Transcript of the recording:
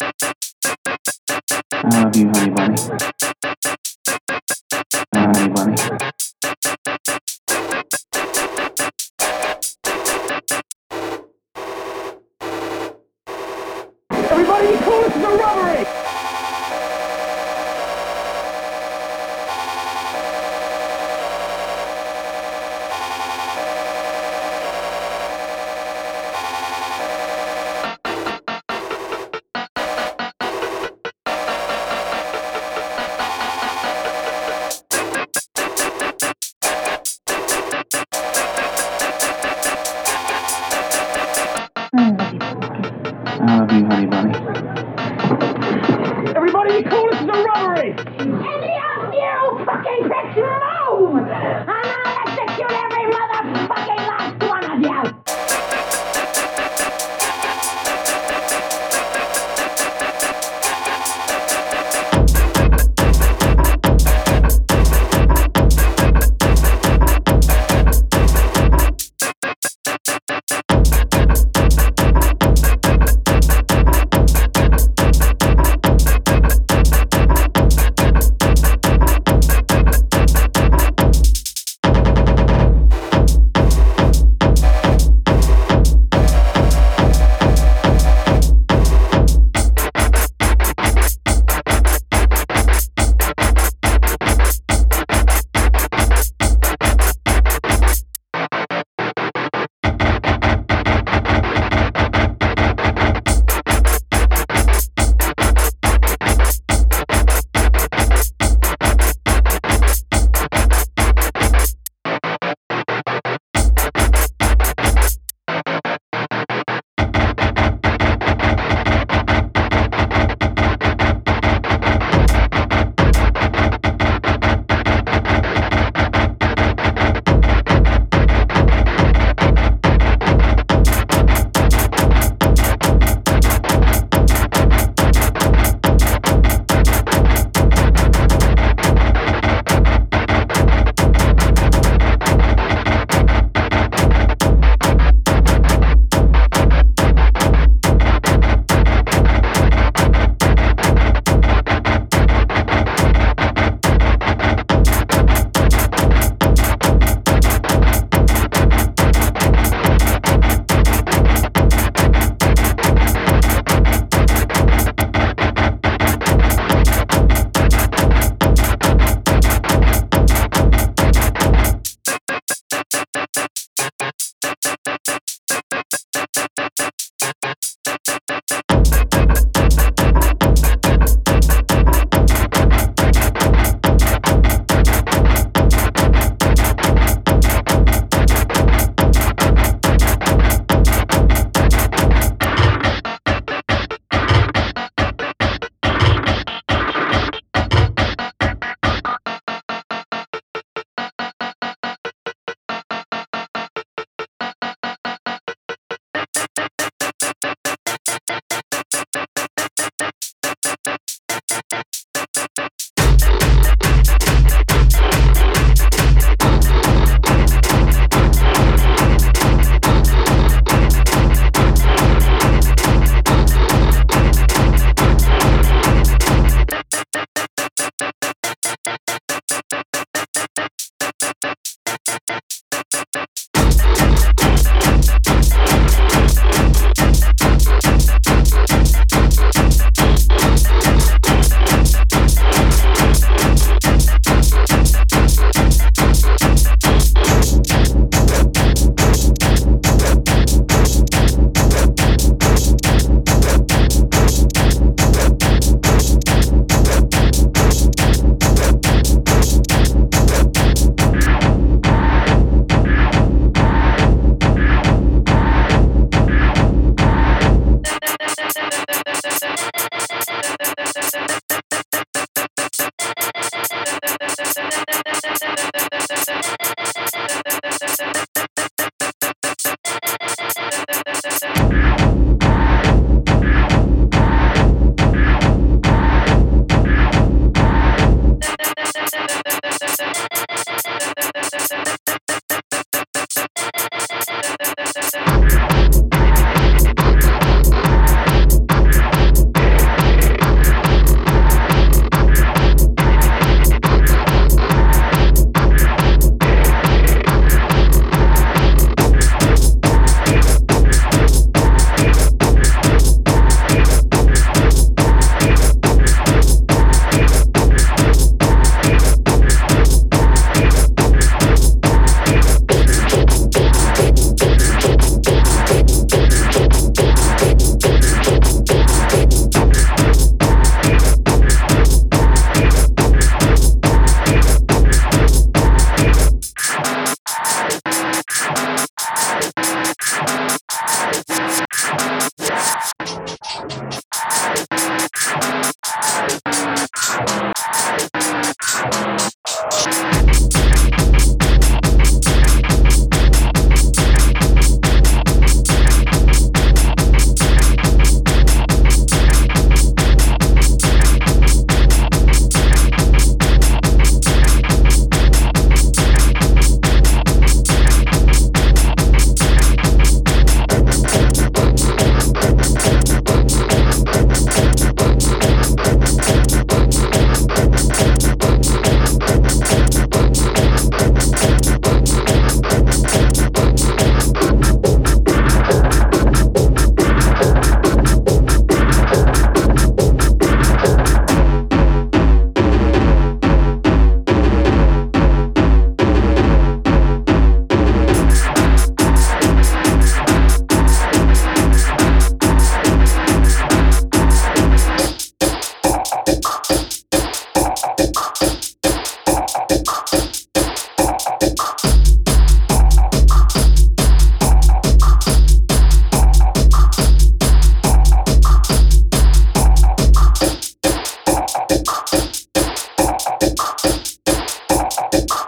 I love you, honey bunny. love you, honey bunny.